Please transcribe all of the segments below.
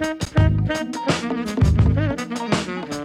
Thank you.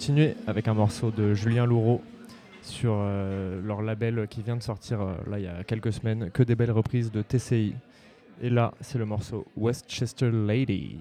Continuer avec un morceau de Julien Loureau sur euh, leur label qui vient de sortir euh, là il y a quelques semaines, que des belles reprises de TCI. Et là, c'est le morceau Westchester Lady.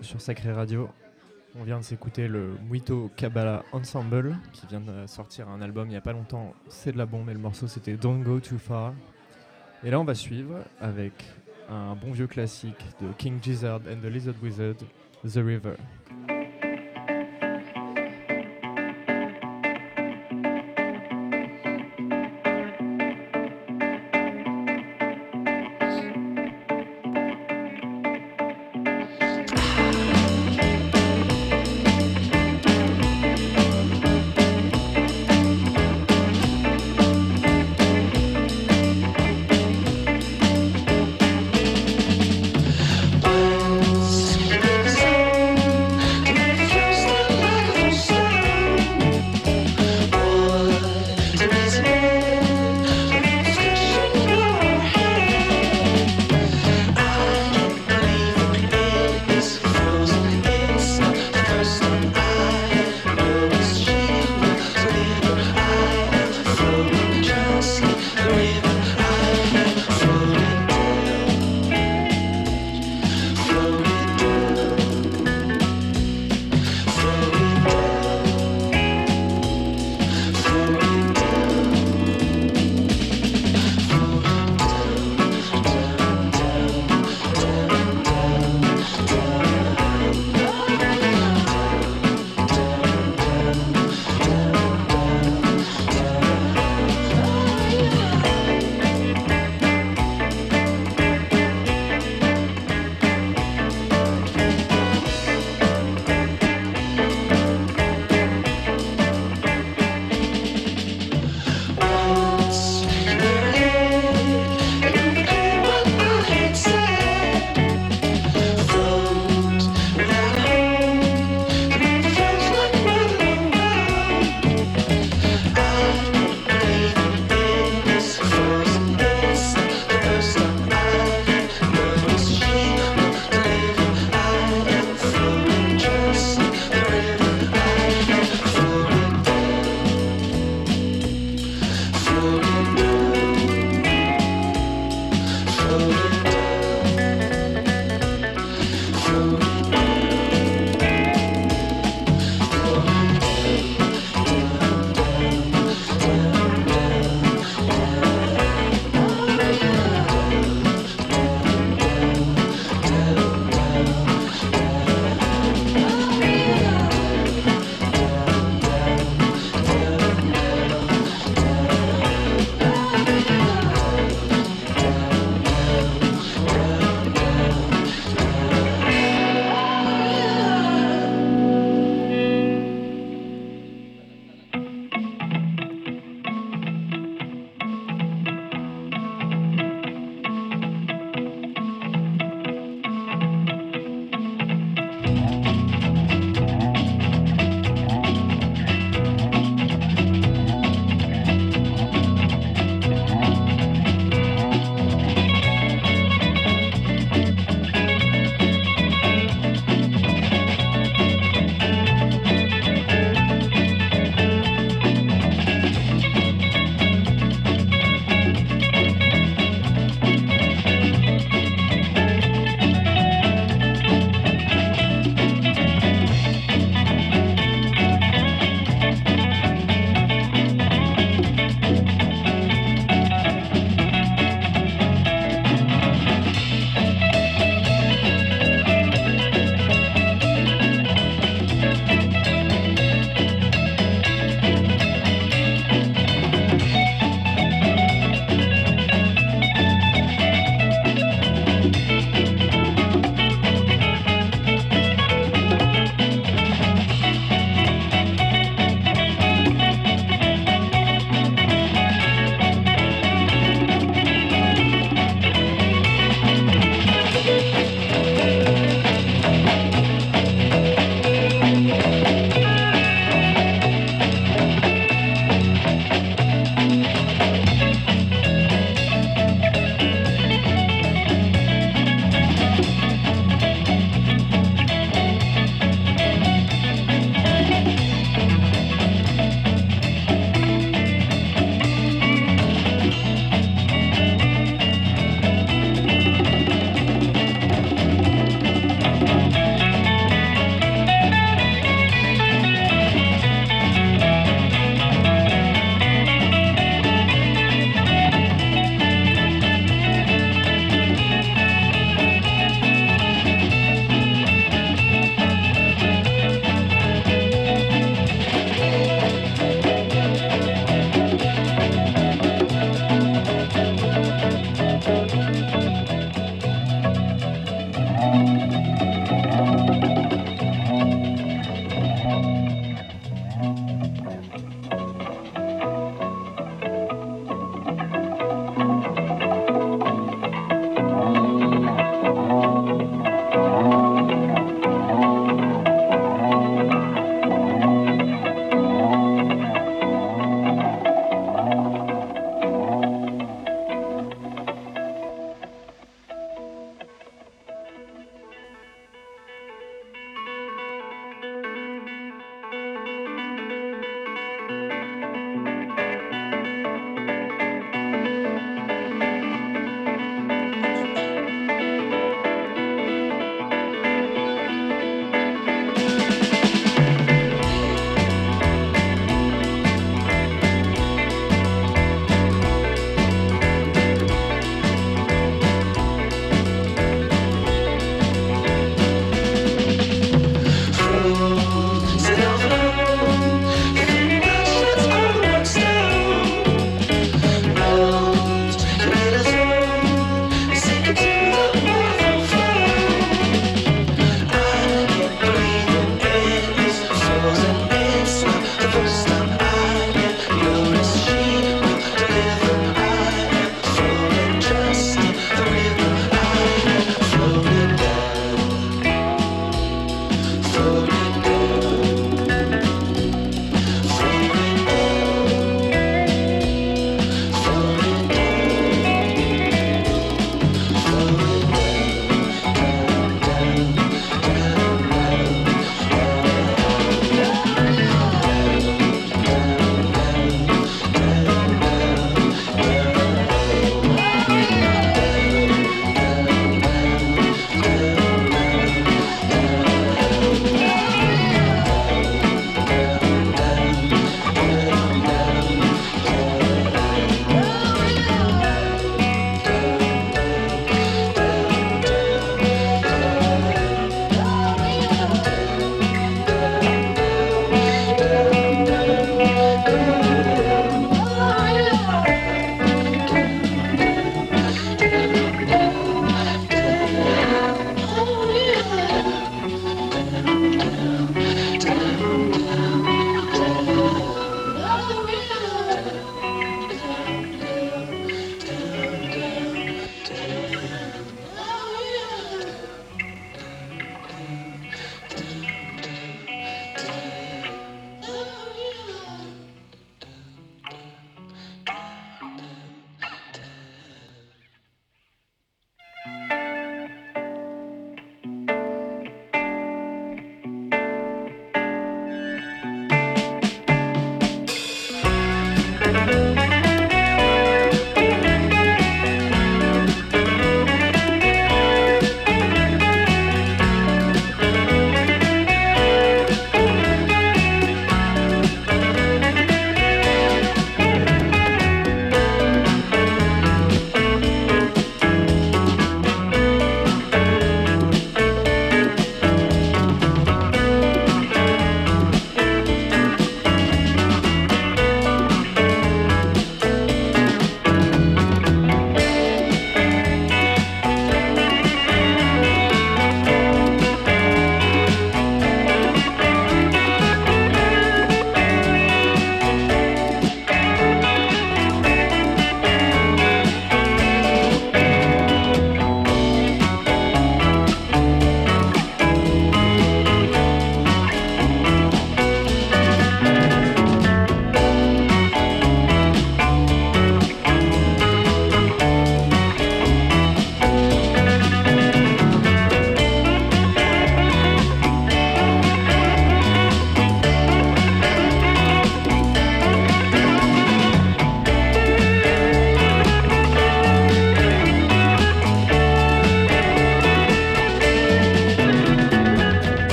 Sur Sacré Radio. On vient de s'écouter le Muito Kabbalah Ensemble qui vient de sortir un album il n'y a pas longtemps. C'est de la bombe et le morceau c'était Don't Go Too Far. Et là on va suivre avec un bon vieux classique de King Gizzard and the Lizard Wizard, The River.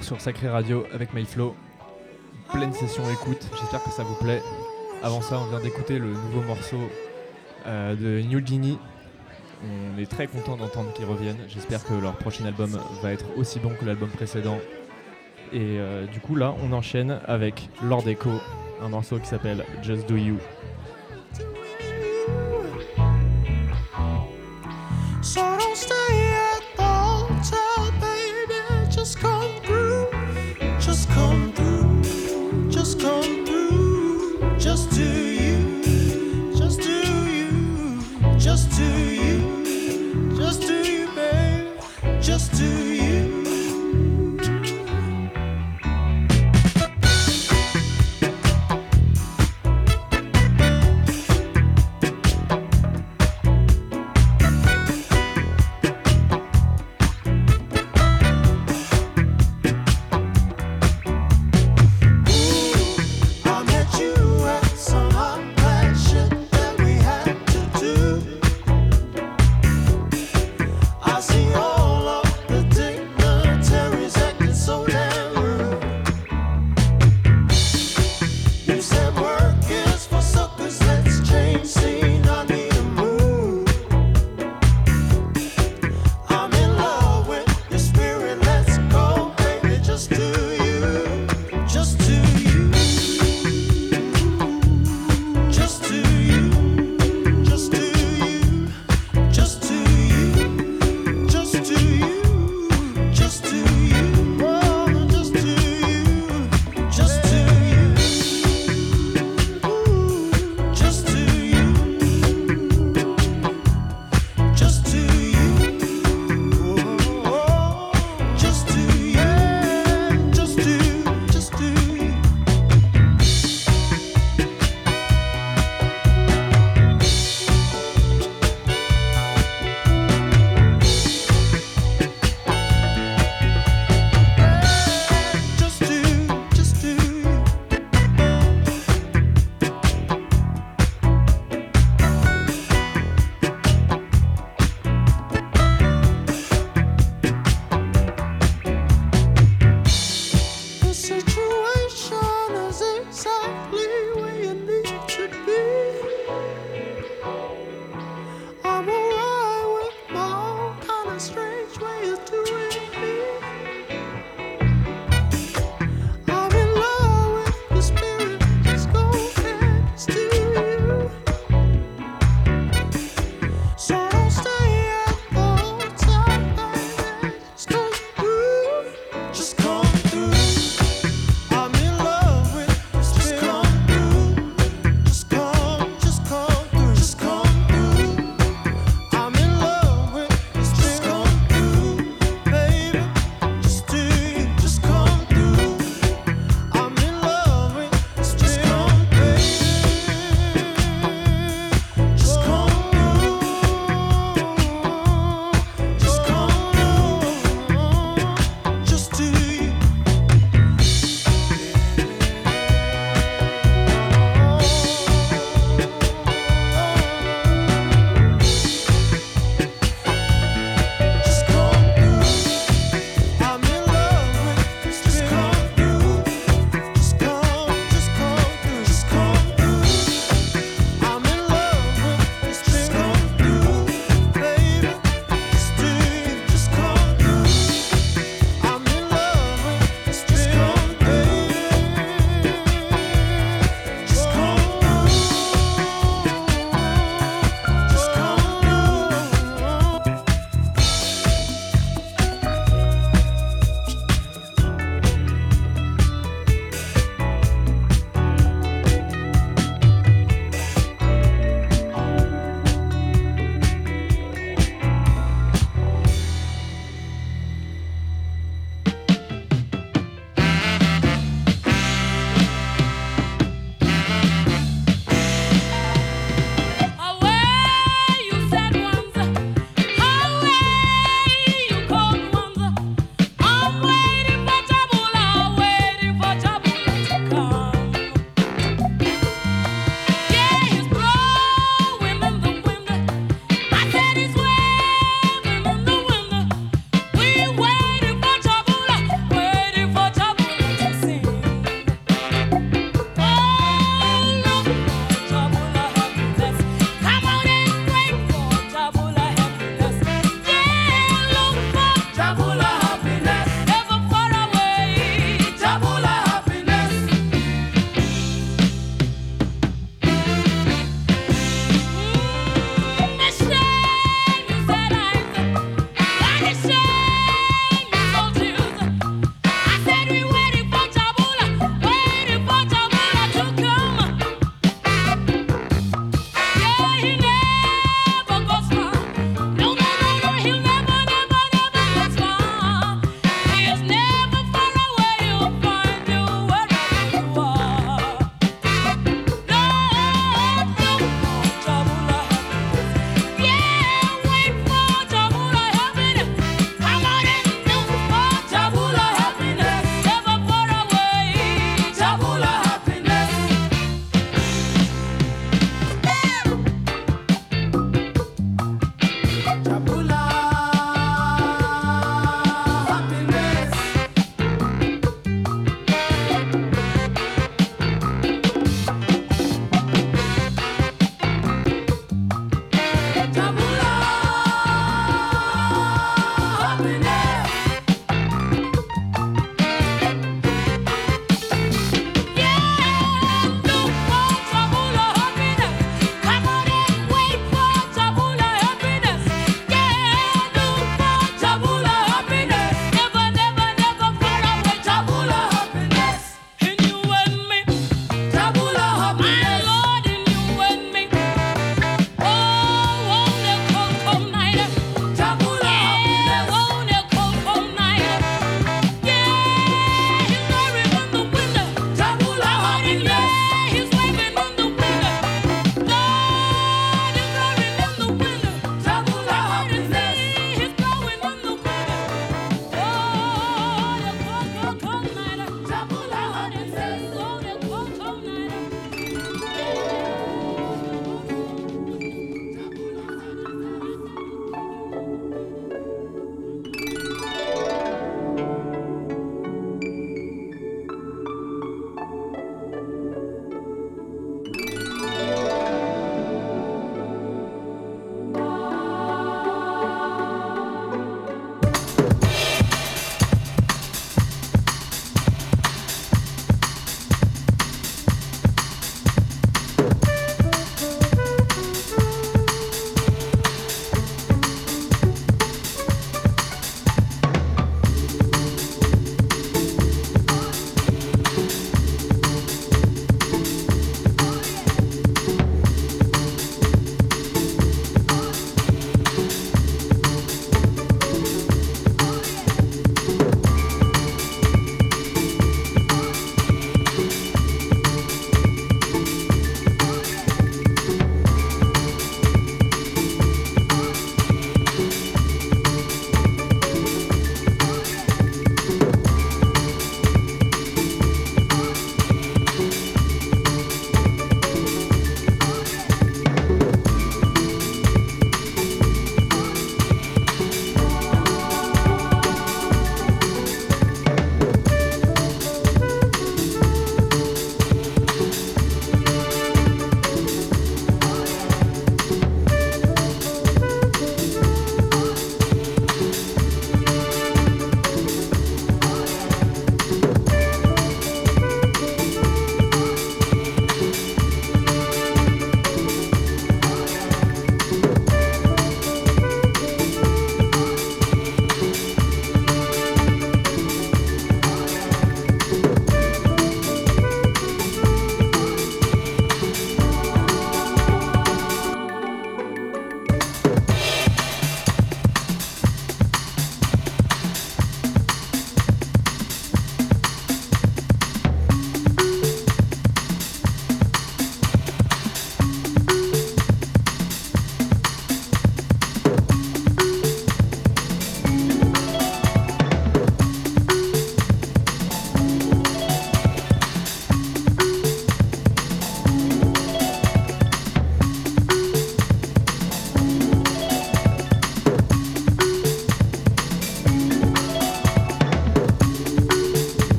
Sur Sacré Radio avec MyFlow. Pleine session écoute, j'espère que ça vous plaît. Avant ça, on vient d'écouter le nouveau morceau euh, de New Guinea. On est très content d'entendre qu'ils reviennent. J'espère que leur prochain album va être aussi bon que l'album précédent. Et euh, du coup, là, on enchaîne avec Lord Echo, un morceau qui s'appelle Just Do You.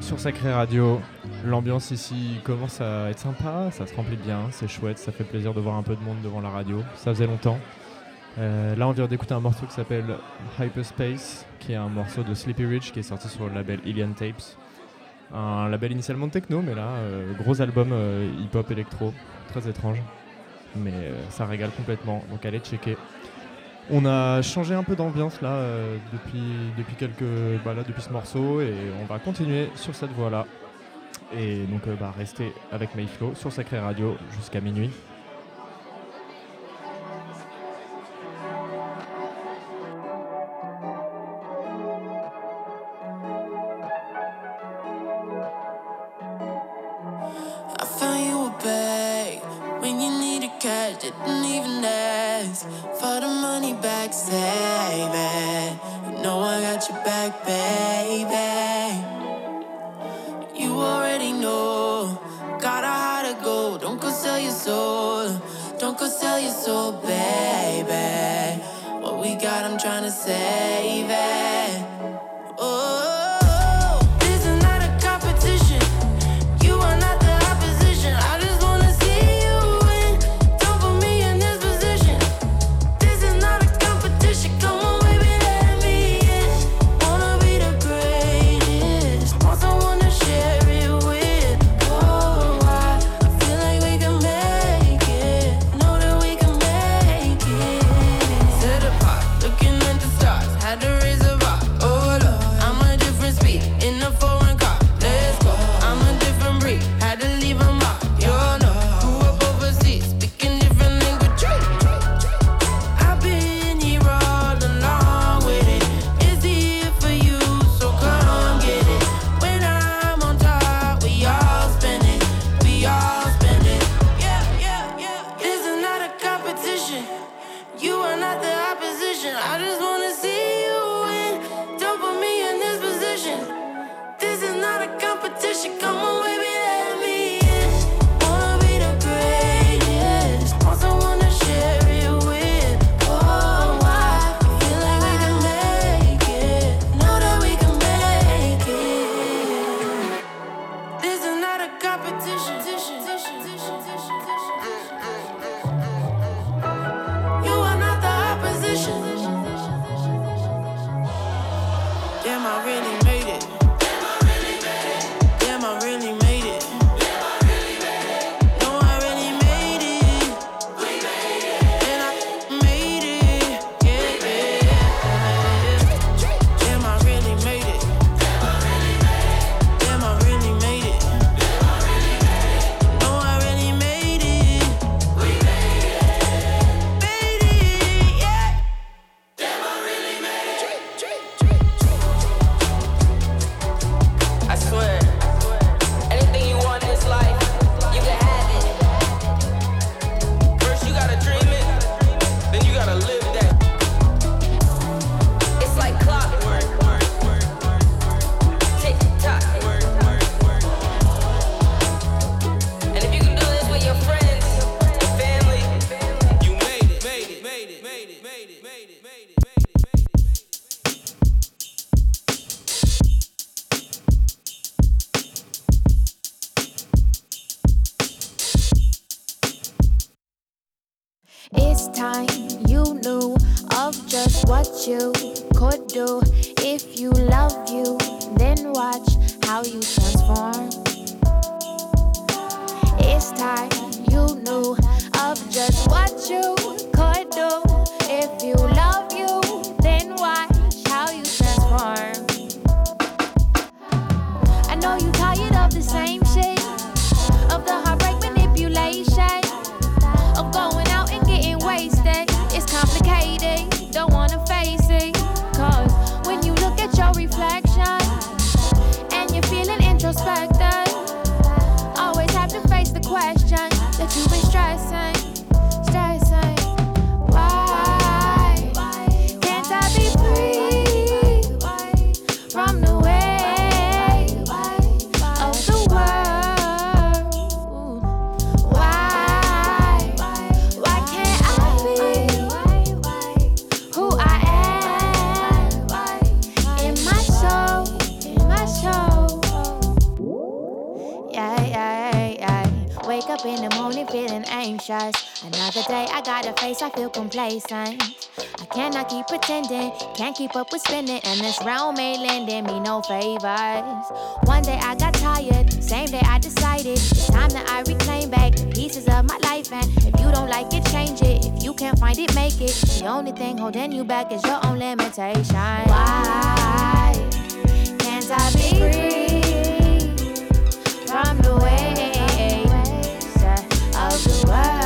Sur Sacré Radio. L'ambiance ici commence à être sympa, ça se remplit bien, c'est chouette, ça fait plaisir de voir un peu de monde devant la radio, ça faisait longtemps. Euh, là on vient d'écouter un morceau qui s'appelle Hyperspace, qui est un morceau de Sleepy Rich qui est sorti sur le label Ilian Tapes. Un label initialement techno, mais là, euh, gros album euh, hip-hop électro, très étrange. Mais ça régale complètement, donc allez checker on a changé un peu d'ambiance là euh, depuis, quelques, bah, là, depuis ce morceau et on va continuer sur cette voie là. Et donc euh, bah, avec Mayflow sur Sacré Radio jusqu'à minuit. could sell your soul, baby. What we got, I'm trying to say. I feel complacent. I cannot keep pretending, can't keep up with spending, and this round may lending me no favors. One day I got tired, same day I decided it's time that I reclaim back pieces of my life. And if you don't like it, change it. If you can't find it, make it. The only thing holding you back is your own limitation. Why can't I be free from the ways of the world?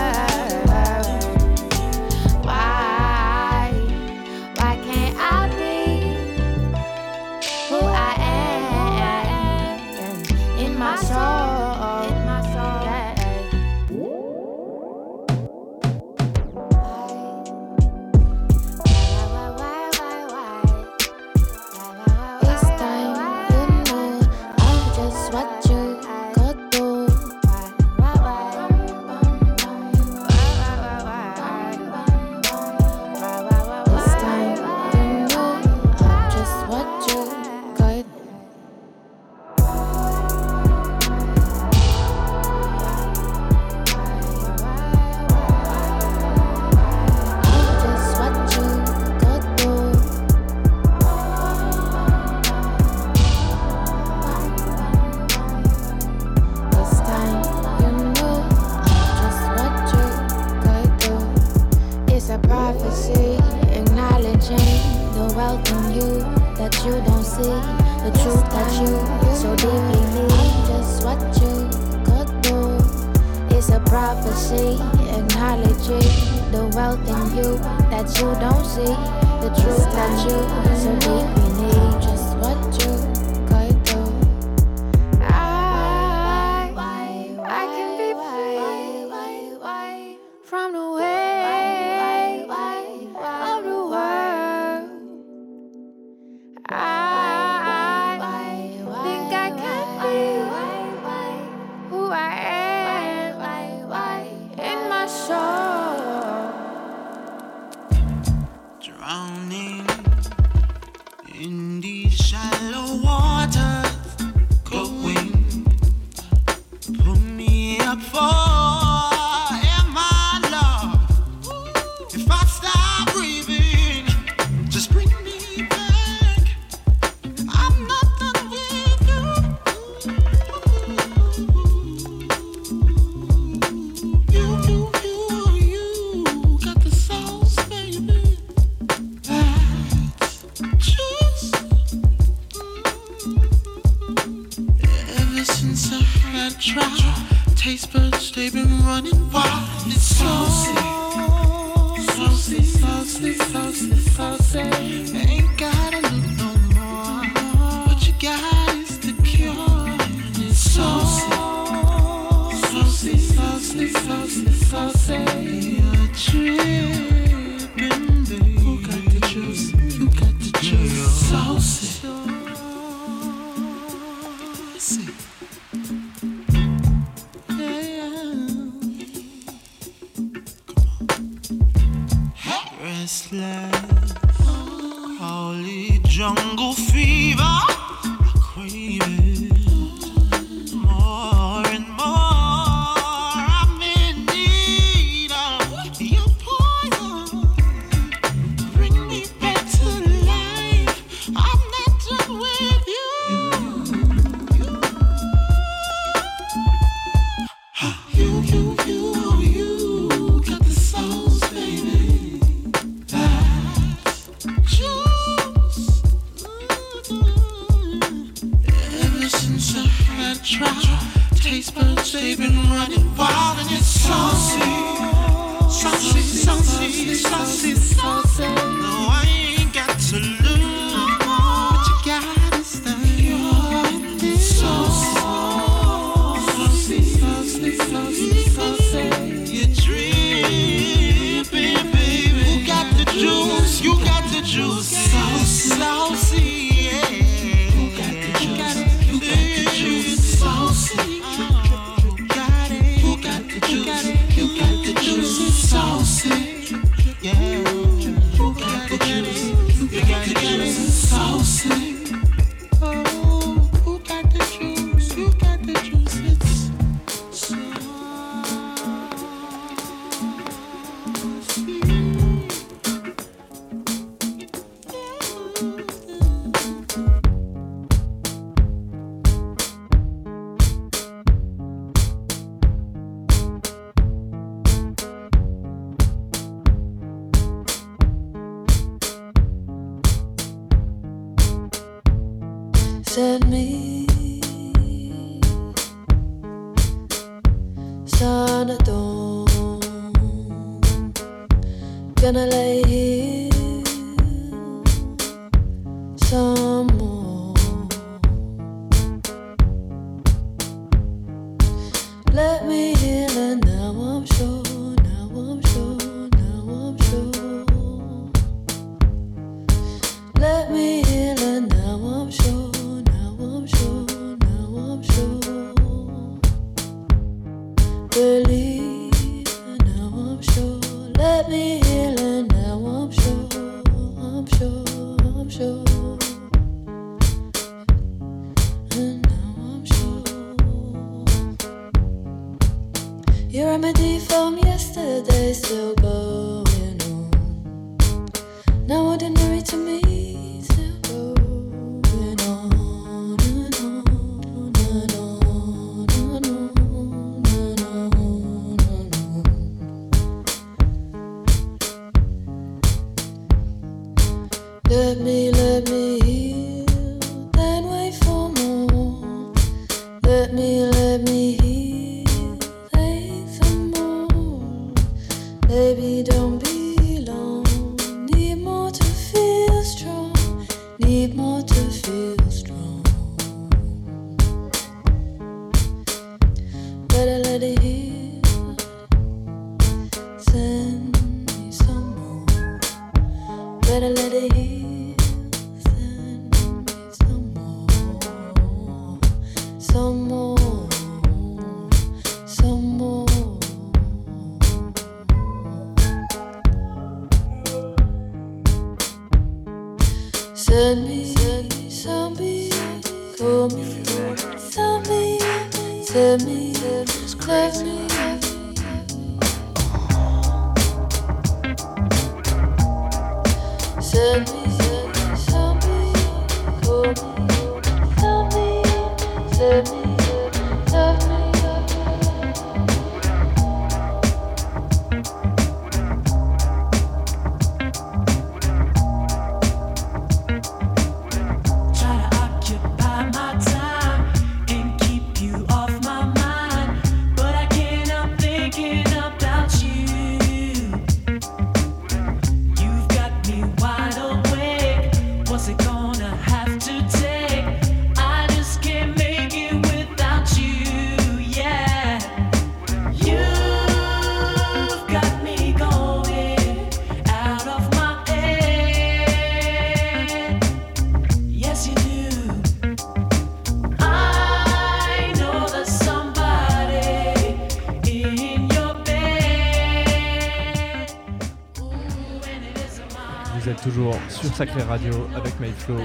Sacré Radio avec MyFlow.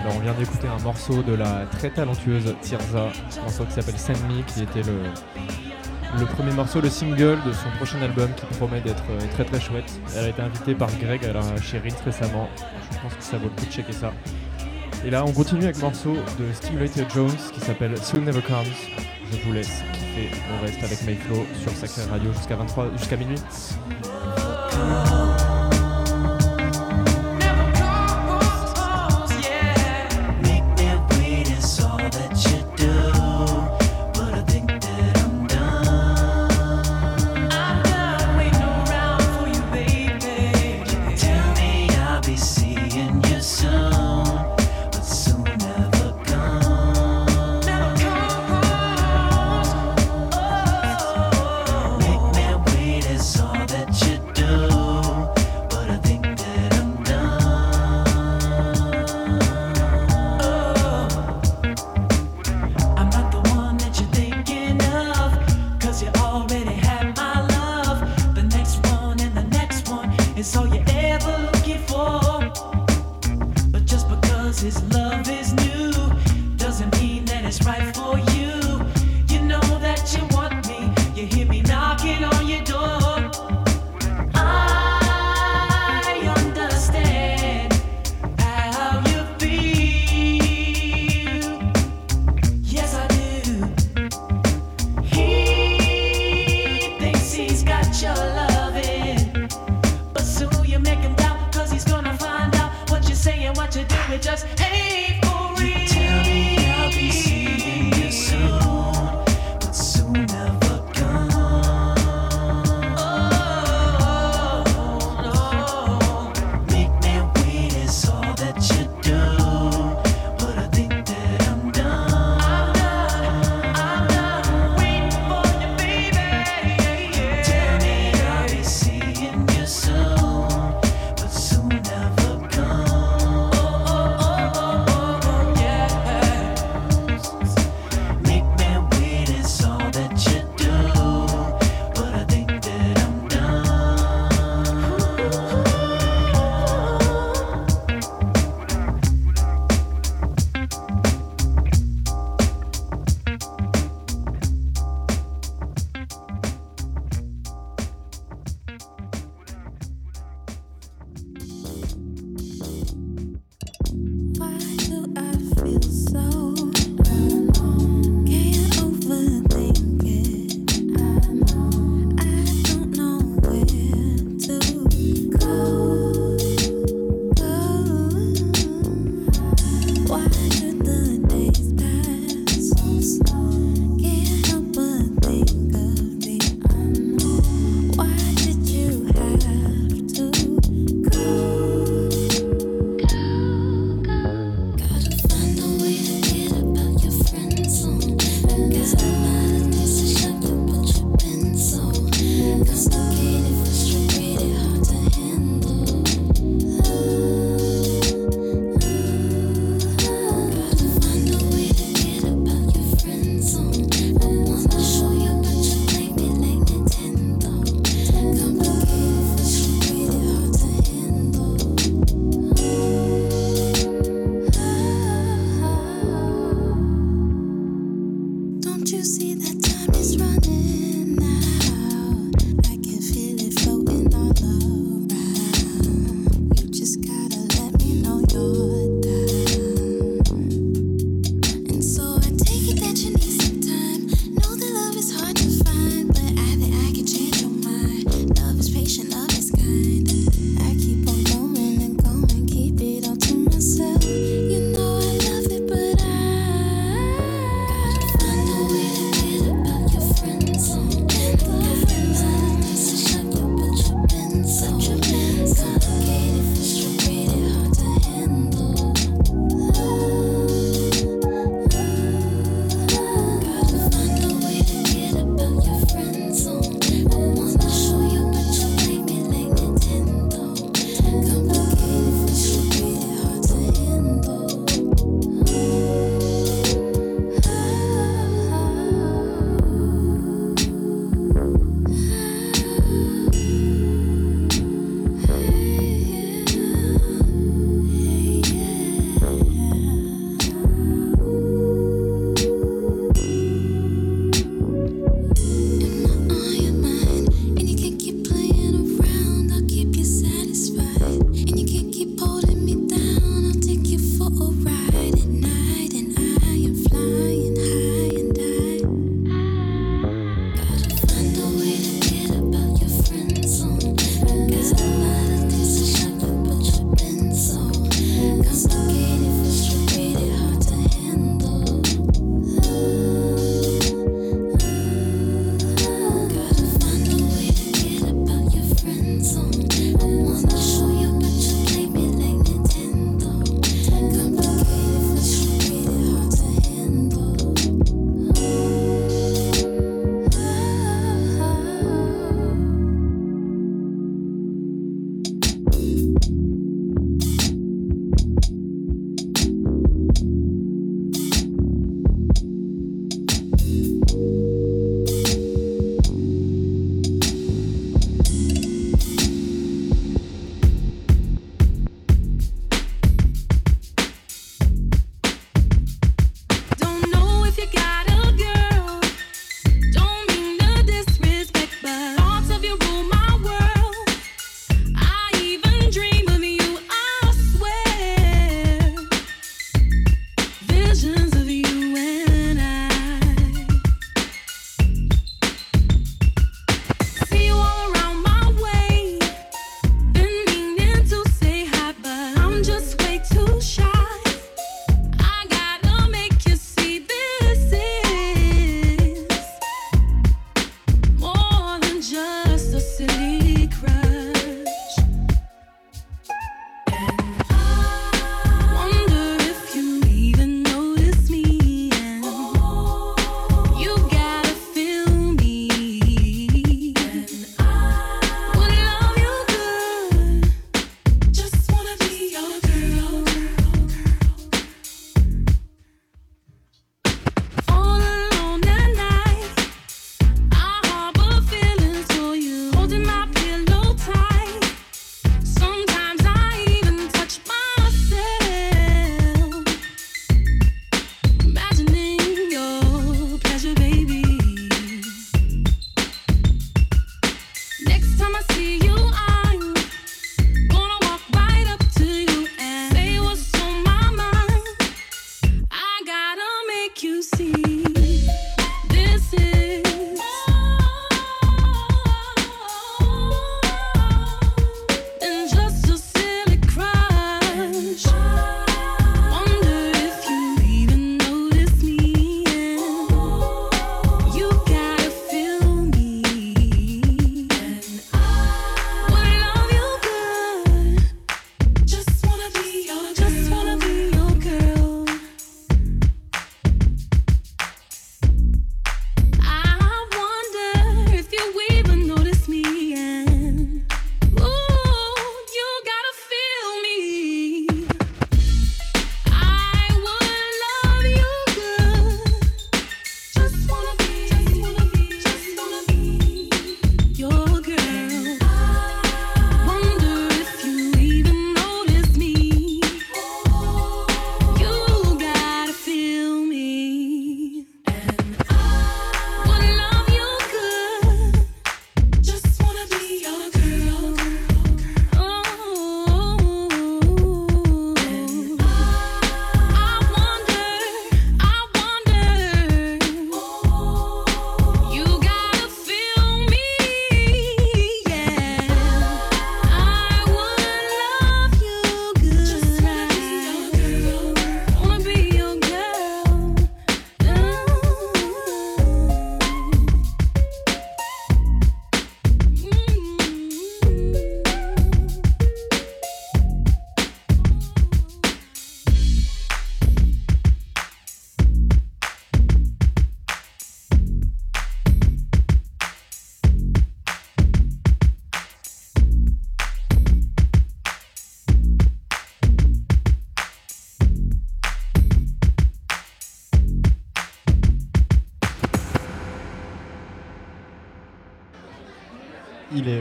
Alors on vient d'écouter un morceau de la très talentueuse Tirza, un morceau qui s'appelle Send Me, qui était le, le premier morceau, le single de son prochain album qui promet d'être euh, très très chouette. Elle a été invitée par Greg à la récemment, je pense que ça vaut le coup de checker ça. Et là on continue avec le morceau de Stimulated Jones qui s'appelle Soon Never Comes. Je vous laisse kiffer, on reste avec MyFlow sur Sacré Radio jusqu'à 23, jusqu'à minuit.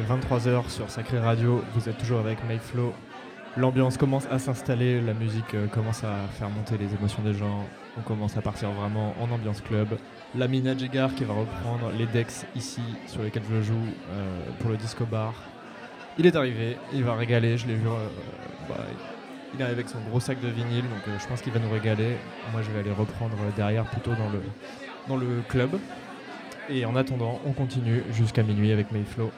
23h sur Sacré Radio. Vous êtes toujours avec Mayflow. L'ambiance commence à s'installer, la musique euh, commence à faire monter les émotions des gens. On commence à partir vraiment en ambiance club. La Mina Jegar qui va reprendre les decks ici sur lesquels je joue euh, pour le disco bar. Il est arrivé, il va régaler. Je l'ai vu. euh, bah, il est arrivé avec son gros sac de vinyle, donc euh, je pense qu'il va nous régaler. Moi, je vais aller reprendre derrière plutôt dans le, dans le club. Et en attendant, on continue jusqu'à minuit avec Mayflow.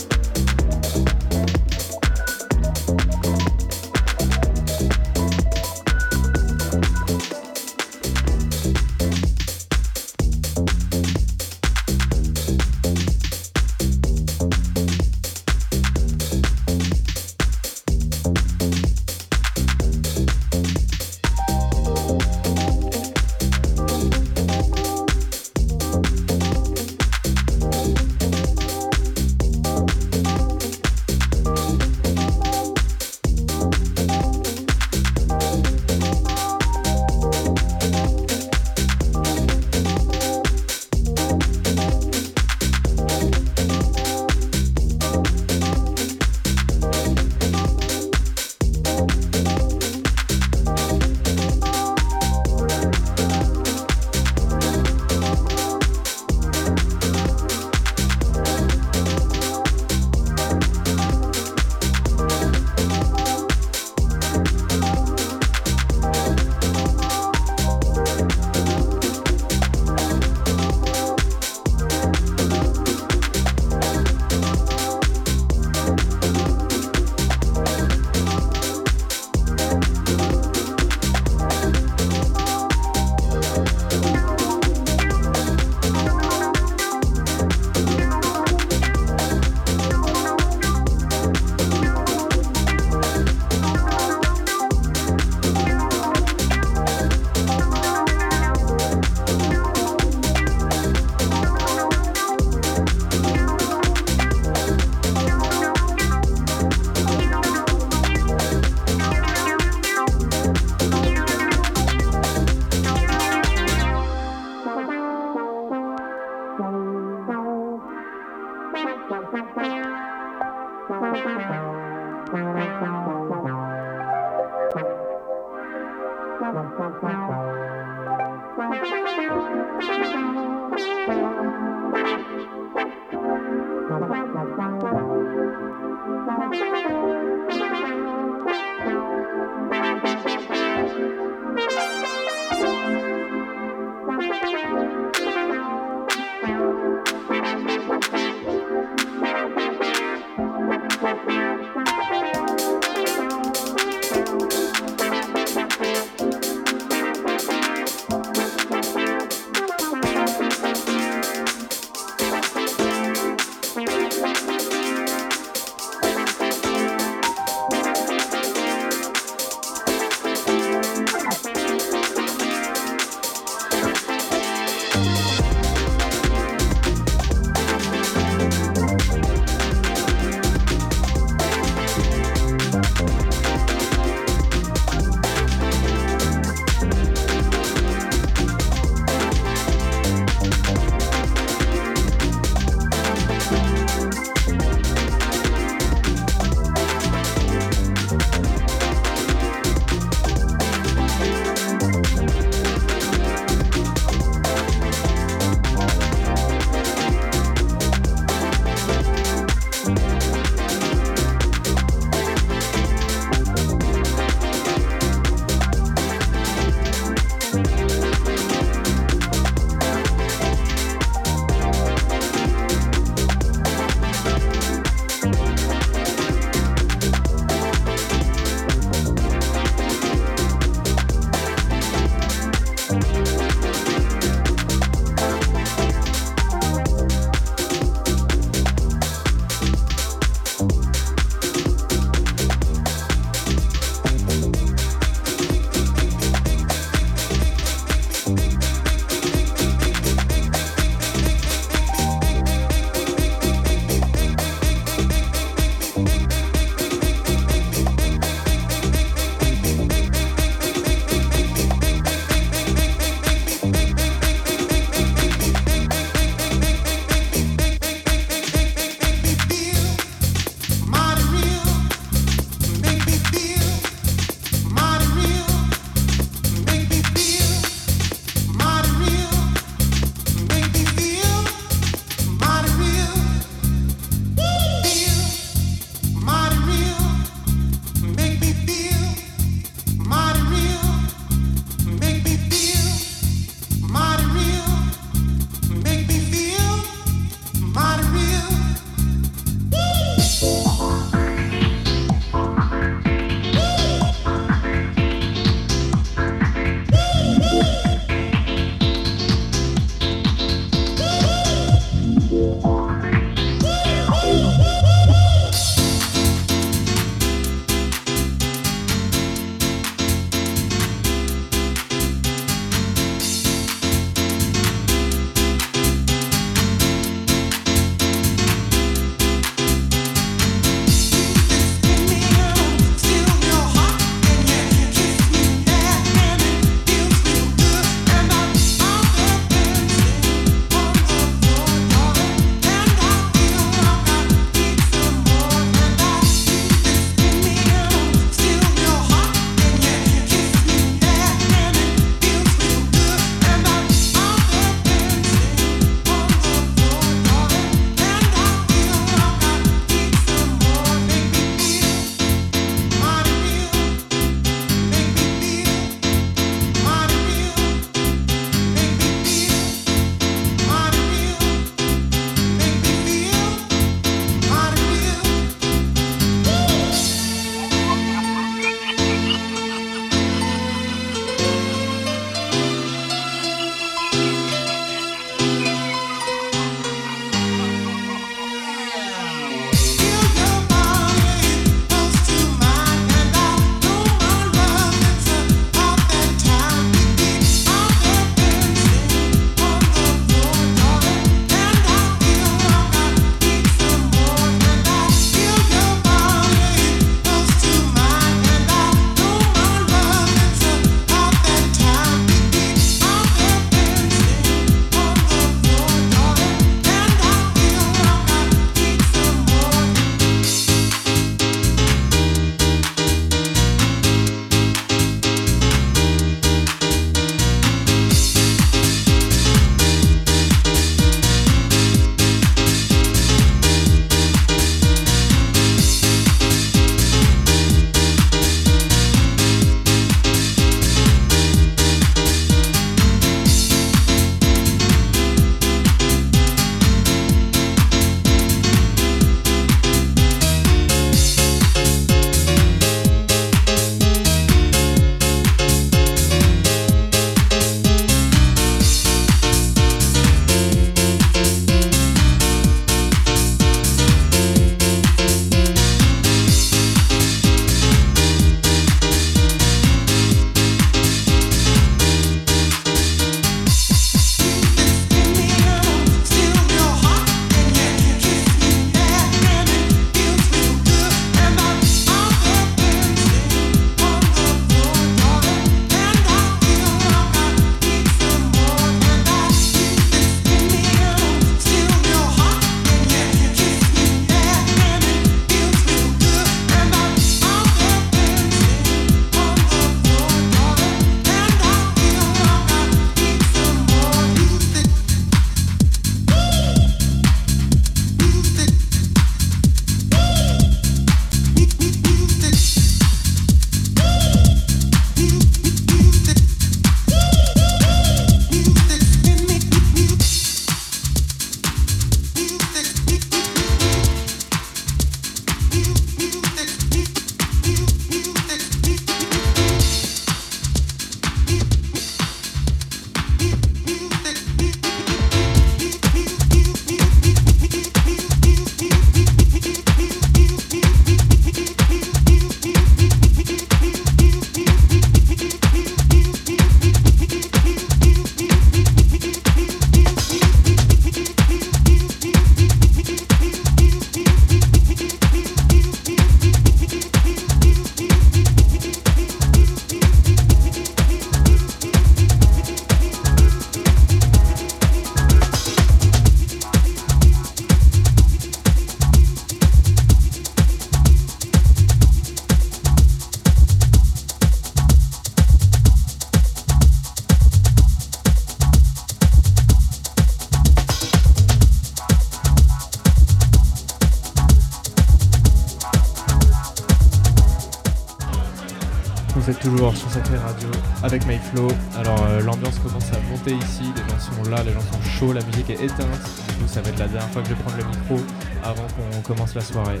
Sacré Radio avec MyFlow. Alors euh, l'ambiance commence à monter ici, les gens sont là, les gens sont chauds, la musique est éteinte. Du coup ça va être la dernière fois que je vais prendre le micro avant qu'on commence la soirée.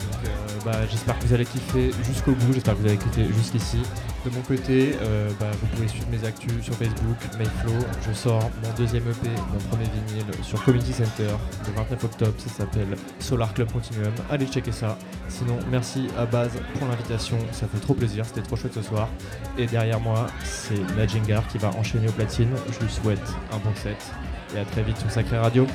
Donc euh, bah, j'espère que vous allez kiffer jusqu'au bout, j'espère que vous allez kiffer jusqu'ici. De mon côté, euh, bah, vous pouvez suivre mes actus sur Facebook, MyFlow. Je sors mon deuxième EP, mon premier vinyle sur Community Center le 29 octobre. Ça s'appelle Solar Club Continuum. Allez checker ça. Sinon, merci à Baz pour l'invitation. Ça fait trop plaisir. C'était trop chouette ce soir. Et derrière moi, c'est Najingar qui va enchaîner au platine. Je lui souhaite un bon set. Et à très vite sur Sacré Radio.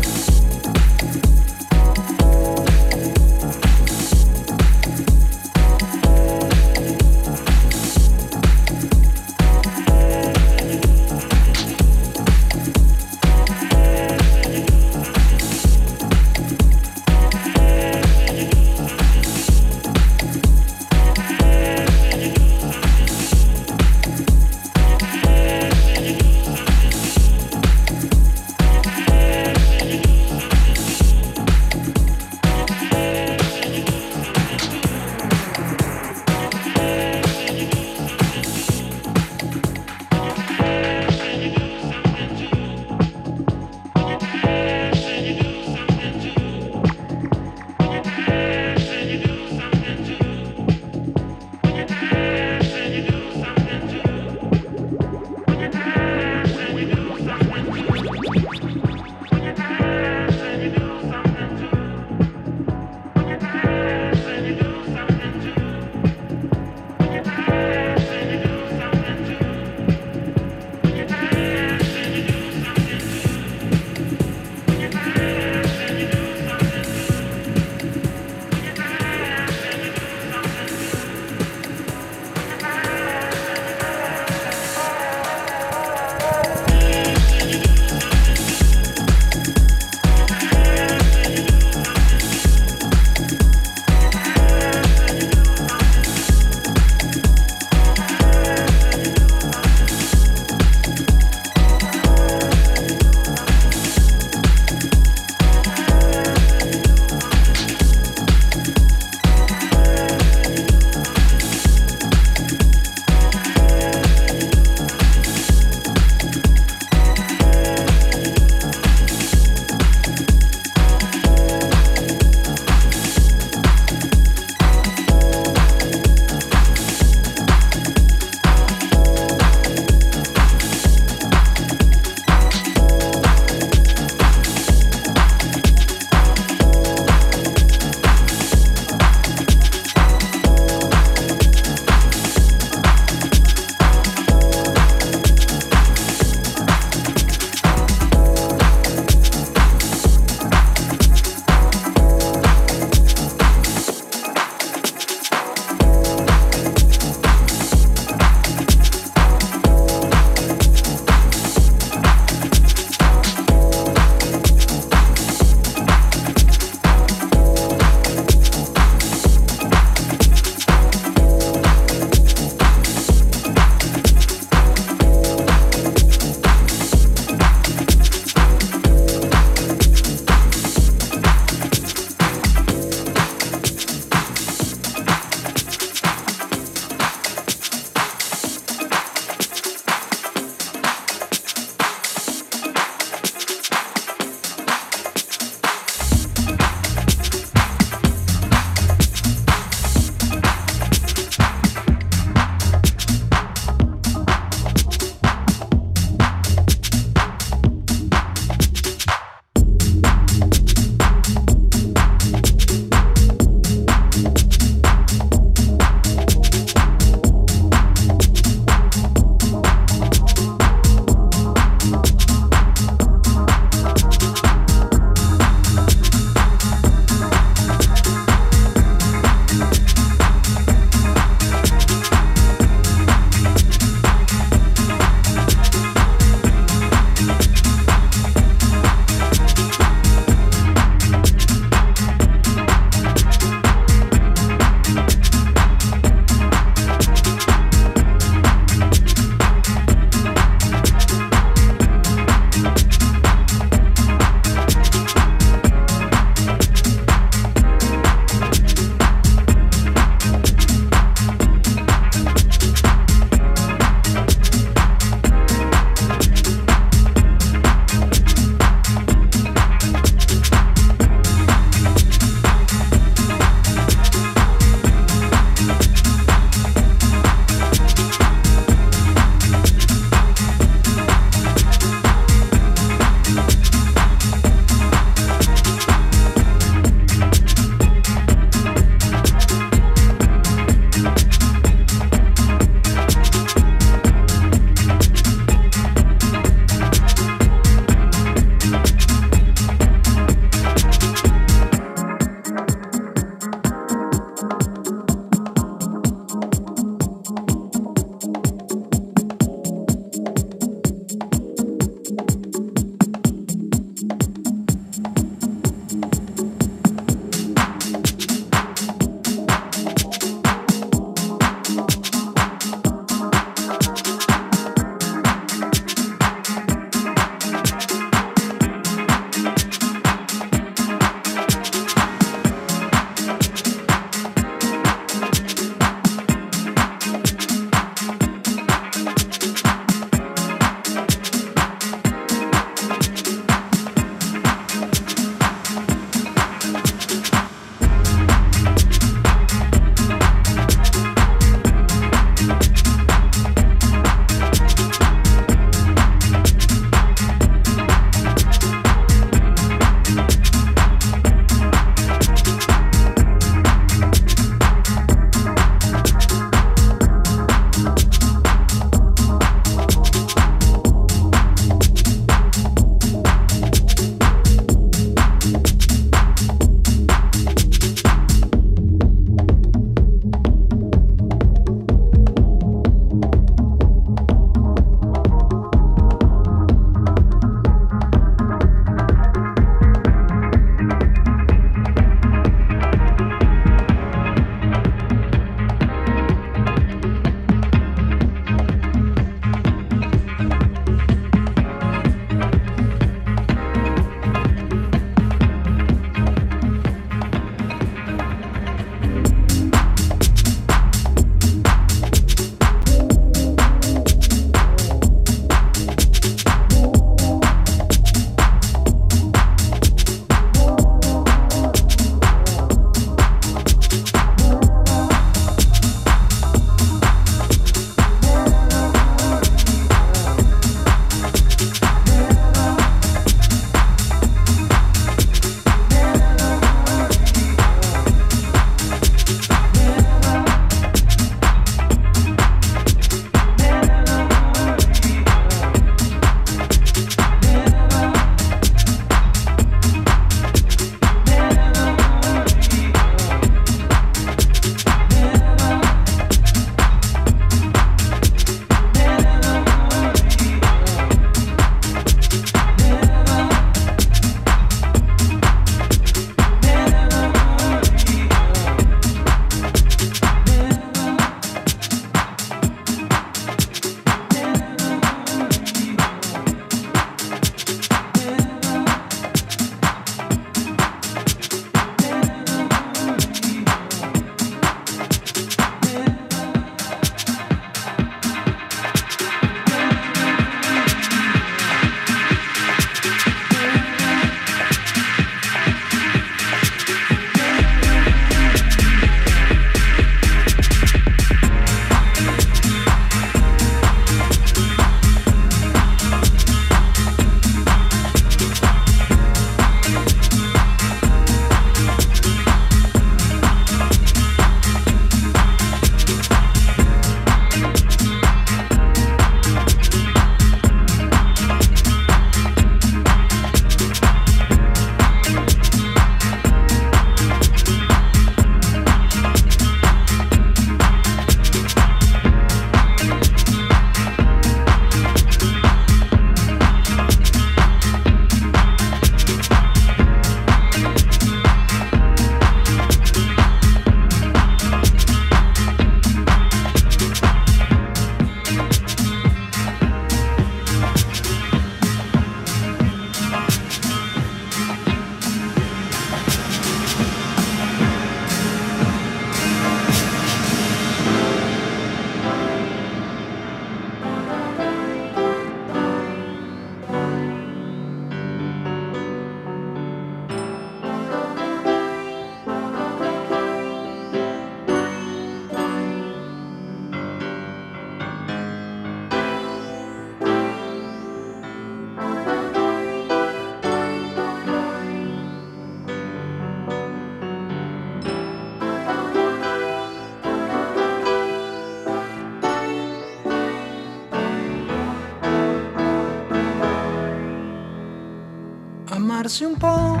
fermarsi un po'.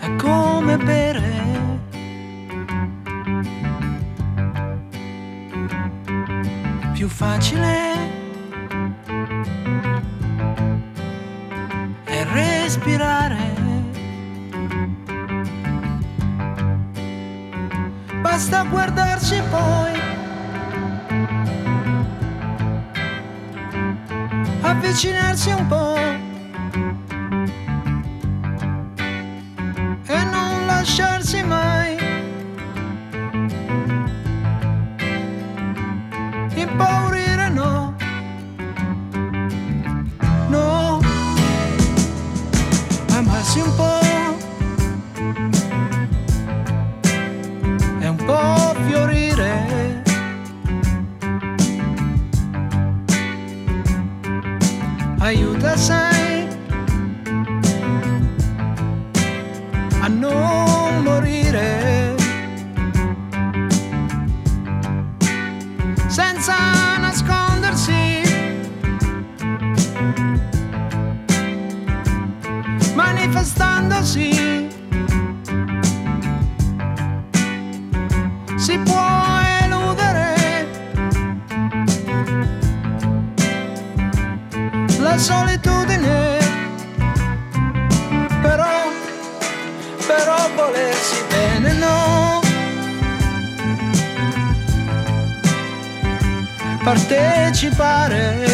È come bere. Più facile tient pas. fare